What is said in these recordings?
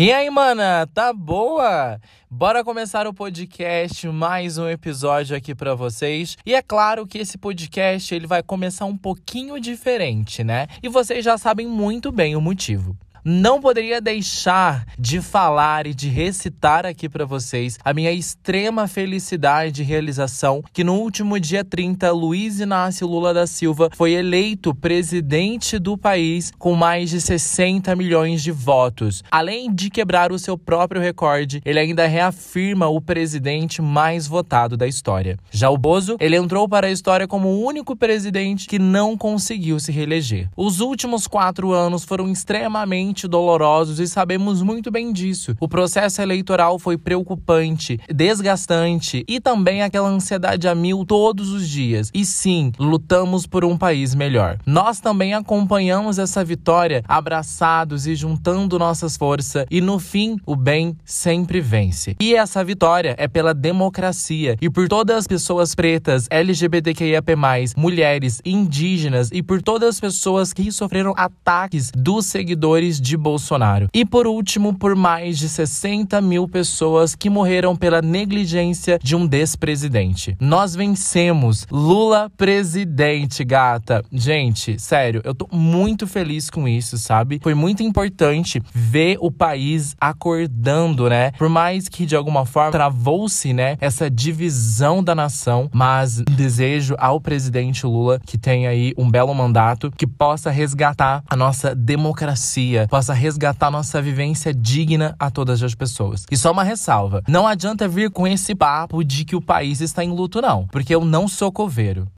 E aí, mana, tá boa? Bora começar o podcast, mais um episódio aqui para vocês. E é claro que esse podcast ele vai começar um pouquinho diferente, né? E vocês já sabem muito bem o motivo não poderia deixar de falar e de recitar aqui para vocês a minha extrema felicidade e realização que no último dia 30 Luiz Inácio Lula da Silva foi eleito presidente do país com mais de 60 milhões de votos. Além de quebrar o seu próprio recorde, ele ainda reafirma o presidente mais votado da história. Já o Bozo, ele entrou para a história como o único presidente que não conseguiu se reeleger. Os últimos quatro anos foram extremamente extremamente dolorosos e sabemos muito bem disso. O processo eleitoral foi preocupante, desgastante e também aquela ansiedade a mil todos os dias. E sim, lutamos por um país melhor. Nós também acompanhamos essa vitória abraçados e juntando nossas forças e no fim o bem sempre vence. E essa vitória é pela democracia e por todas as pessoas pretas, LGBTQIAP+, mulheres, indígenas e por todas as pessoas que sofreram ataques dos seguidores de Bolsonaro. E por último, por mais de 60 mil pessoas que morreram pela negligência de um despresidente. Nós vencemos. Lula presidente, gata. Gente, sério, eu tô muito feliz com isso, sabe? Foi muito importante ver o país acordando, né? Por mais que de alguma forma travou-se, né, essa divisão da nação, mas desejo ao presidente Lula que tenha aí um belo mandato, que possa resgatar a nossa democracia, possa resgatar nossa vivência digna a todas as pessoas. E só uma ressalva: não adianta vir com esse papo de que o país está em luto, não, porque eu não sou coveiro.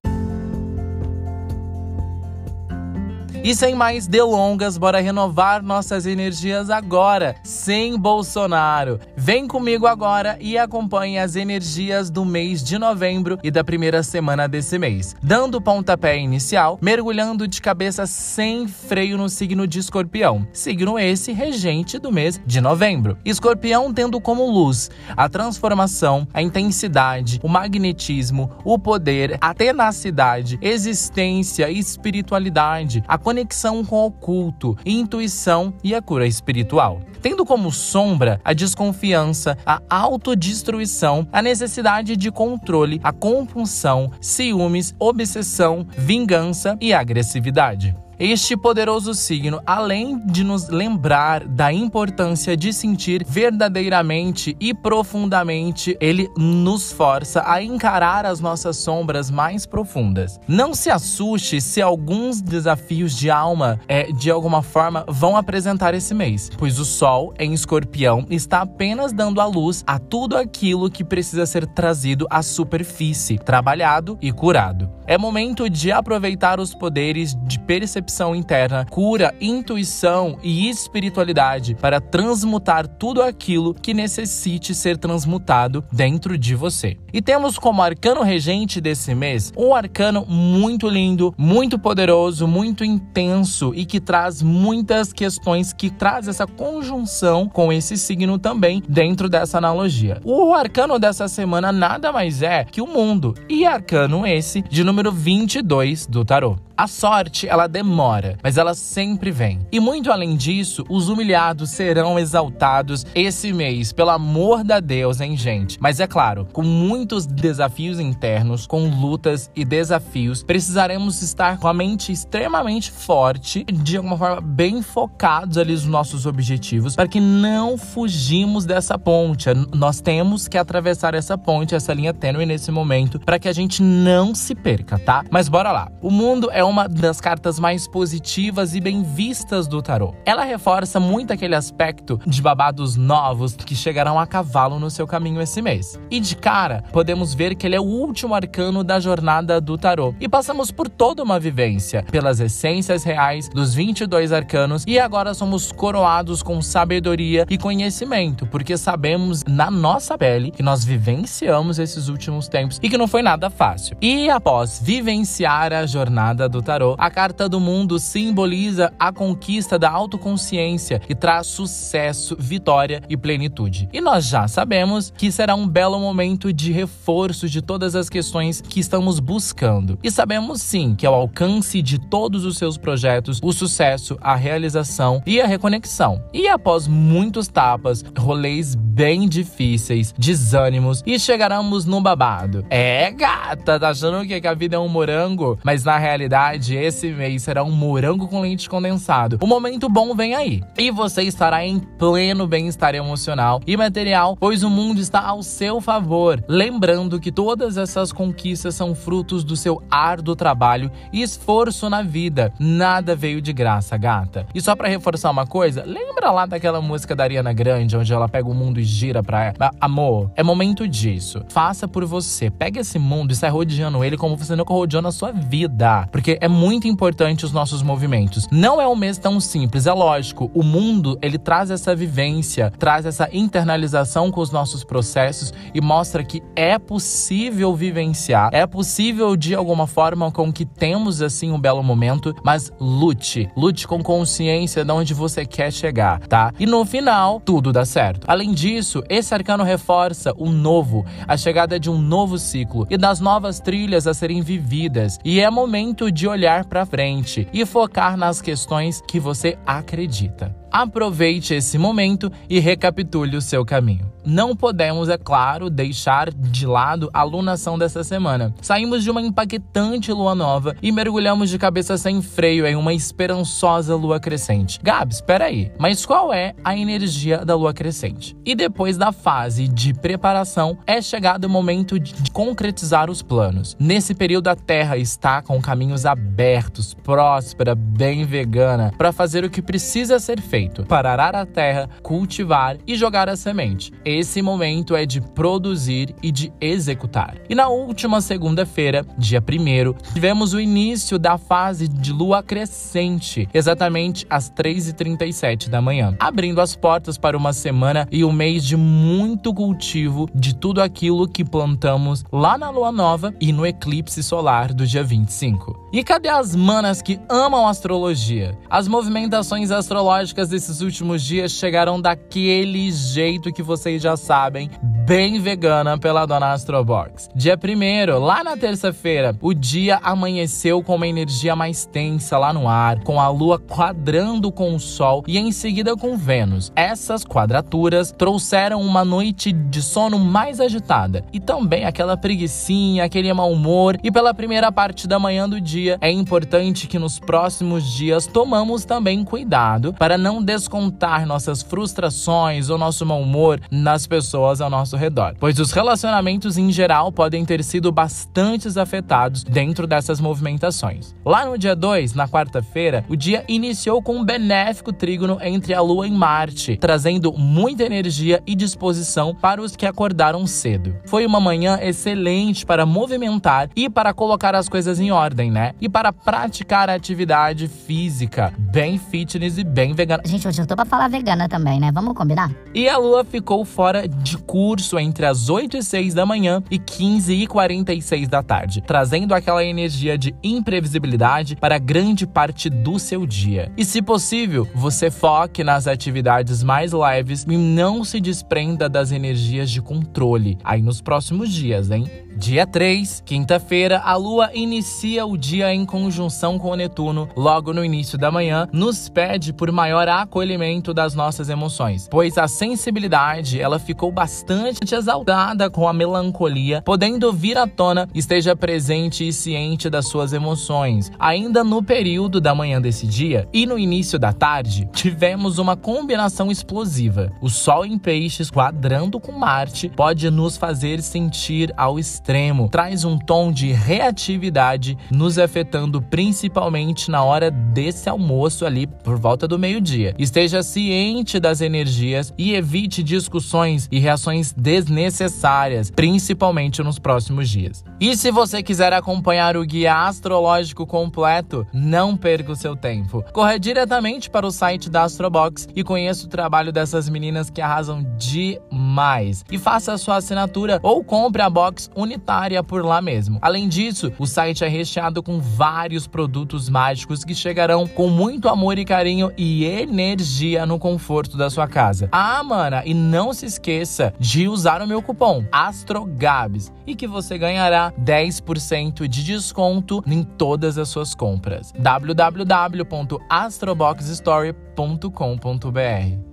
E sem mais delongas, bora renovar nossas energias agora, sem Bolsonaro. Vem comigo agora e acompanhe as energias do mês de novembro e da primeira semana desse mês. Dando pontapé inicial, mergulhando de cabeça sem freio no signo de Escorpião, signo esse regente do mês de novembro. Escorpião tendo como luz a transformação, a intensidade, o magnetismo, o poder, a tenacidade, existência, espiritualidade, a conexão com o oculto, intuição e a cura espiritual. Tendo como sombra a desconfiança, a autodestruição, a necessidade de controle, a compulsão, ciúmes, obsessão, vingança e agressividade. Este poderoso signo, além de nos lembrar da importância de sentir verdadeiramente e profundamente, ele nos força a encarar as nossas sombras mais profundas. Não se assuste se alguns desafios de alma, é, de alguma forma, vão apresentar esse mês, pois o Sol em Escorpião está apenas dando a luz a tudo aquilo que precisa ser trazido à superfície, trabalhado e curado. É momento de aproveitar os poderes de percepção interna, cura, intuição e espiritualidade para transmutar tudo aquilo que necessite ser transmutado dentro de você. E temos como arcano regente desse mês um arcano muito lindo, muito poderoso, muito intenso e que traz muitas questões que traz essa conjunção com esse signo também dentro dessa analogia. O arcano dessa semana nada mais é que o mundo e arcano esse de número número 22 do tarô. A sorte, ela demora, mas ela sempre vem. E muito além disso, os humilhados serão exaltados esse mês, pelo amor da Deus, hein, gente? Mas é claro, com muitos desafios internos, com lutas e desafios, precisaremos estar com a mente extremamente forte, de alguma forma bem focados ali nos nossos objetivos, para que não fugimos dessa ponte. Nós temos que atravessar essa ponte, essa linha tênue nesse momento, para que a gente não se perca, tá? Mas bora lá. O mundo é uma das cartas mais positivas e bem vistas do tarô. Ela reforça muito aquele aspecto de babados novos que chegarão a cavalo no seu caminho esse mês. E de cara, podemos ver que ele é o último arcano da jornada do tarô. E passamos por toda uma vivência, pelas essências reais dos 22 arcanos e agora somos coroados com sabedoria e conhecimento, porque sabemos na nossa pele que nós vivenciamos esses últimos tempos e que não foi nada fácil. E após vivenciar a jornada do do tarô, a carta do mundo simboliza a conquista da autoconsciência e traz sucesso, vitória e plenitude. E nós já sabemos que será um belo momento de reforço de todas as questões que estamos buscando. E sabemos sim que ao alcance de todos os seus projetos, o sucesso, a realização e a reconexão. E após muitos tapas, rolês bem difíceis, desânimos e chegaremos no babado. É, gata, tá achando que a vida é um morango? Mas na realidade, esse mês será um morango com leite condensado. O momento bom vem aí. E você estará em pleno bem-estar emocional e material, pois o mundo está ao seu favor. Lembrando que todas essas conquistas são frutos do seu árduo trabalho e esforço na vida. Nada veio de graça, gata. E só para reforçar uma coisa, lembra lá daquela música da Ariana Grande, onde ela pega o mundo e gira pra ela? Amor, é momento disso. Faça por você. Pega esse mundo e sai rodeando ele como você nunca rodeou na sua vida. Porque é muito importante os nossos movimentos. Não é um mês tão simples, é lógico. O mundo, ele traz essa vivência, traz essa internalização com os nossos processos e mostra que é possível vivenciar, é possível de alguma forma com que temos assim um belo momento, mas lute, lute com consciência de onde você quer chegar, tá? E no final, tudo dá certo. Além disso, esse arcano reforça o novo, a chegada de um novo ciclo e das novas trilhas a serem vividas. E é momento de olhar para frente e focar nas questões que você acredita. Aproveite esse momento e recapitule o seu caminho. Não podemos, é claro, deixar de lado a lunação dessa semana. Saímos de uma impactante lua nova e mergulhamos de cabeça sem freio em uma esperançosa lua crescente. Gabs, espera aí, mas qual é a energia da lua crescente? E depois da fase de preparação, é chegado o momento de concretizar os planos. Nesse período, a Terra está com caminhos abertos, próspera, bem vegana, para fazer o que precisa ser feito feito para arar a terra, cultivar e jogar a semente. Esse momento é de produzir e de executar. E na última segunda-feira, dia 1 tivemos o início da fase de lua crescente, exatamente às 3h37 da manhã, abrindo as portas para uma semana e um mês de muito cultivo de tudo aquilo que plantamos lá na lua nova e no eclipse solar do dia 25. E cadê as manas que amam astrologia? As movimentações astrológicas desses últimos dias chegaram daquele jeito que vocês já sabem, bem vegana pela dona Astrobox. Dia 1 lá na terça-feira, o dia amanheceu com uma energia mais tensa lá no ar, com a lua quadrando com o sol e em seguida com Vênus. Essas quadraturas trouxeram uma noite de sono mais agitada e também aquela preguiçinha, aquele mau humor. E pela primeira parte da manhã do dia, é importante que nos próximos dias tomamos também cuidado para não descontar nossas frustrações ou nosso mau humor nas pessoas ao nosso redor, pois os relacionamentos em geral podem ter sido bastante afetados dentro dessas movimentações. Lá no dia 2, na quarta-feira, o dia iniciou com um benéfico trígono entre a Lua e Marte, trazendo muita energia e disposição para os que acordaram cedo. Foi uma manhã excelente para movimentar e para colocar as coisas em ordem, né? E para praticar atividade física, bem fitness e bem vegana. Gente, hoje eu tô pra falar vegana também, né? Vamos combinar? E a Lua ficou fora de curso entre as 8 e 6 da manhã e 15 e 46 da tarde, trazendo aquela energia de imprevisibilidade para grande parte do seu dia. E se possível, você foque nas atividades mais leves e não se desprenda das energias de controle aí nos próximos dias, hein? Dia 3, quinta-feira, a Lua inicia o dia em conjunção com o Netuno, logo no início da manhã, nos pede por maior acolhimento das nossas emoções, pois a sensibilidade ela ficou bastante exaltada com a melancolia, podendo vir à tona, esteja presente e ciente das suas emoções. Ainda no período da manhã desse dia e no início da tarde, tivemos uma combinação explosiva. O Sol em Peixes quadrando com Marte pode nos fazer sentir ao extremo extremo, traz um tom de reatividade, nos afetando principalmente na hora desse almoço ali por volta do meio-dia. Esteja ciente das energias e evite discussões e reações desnecessárias, principalmente nos próximos dias. E se você quiser acompanhar o guia astrológico completo, não perca o seu tempo. Corre diretamente para o site da Astrobox e conheça o trabalho dessas meninas que arrasam demais. E faça a sua assinatura ou compre a box unitária por lá mesmo. Além disso, o site é recheado com vários produtos mágicos que chegarão com muito amor e carinho e energia no conforto da sua casa. Ah, mana, e não se esqueça de usar o meu cupom ASTROGABS e que você ganhará 10% de desconto em todas as suas compras. www.astroboxstory.com.br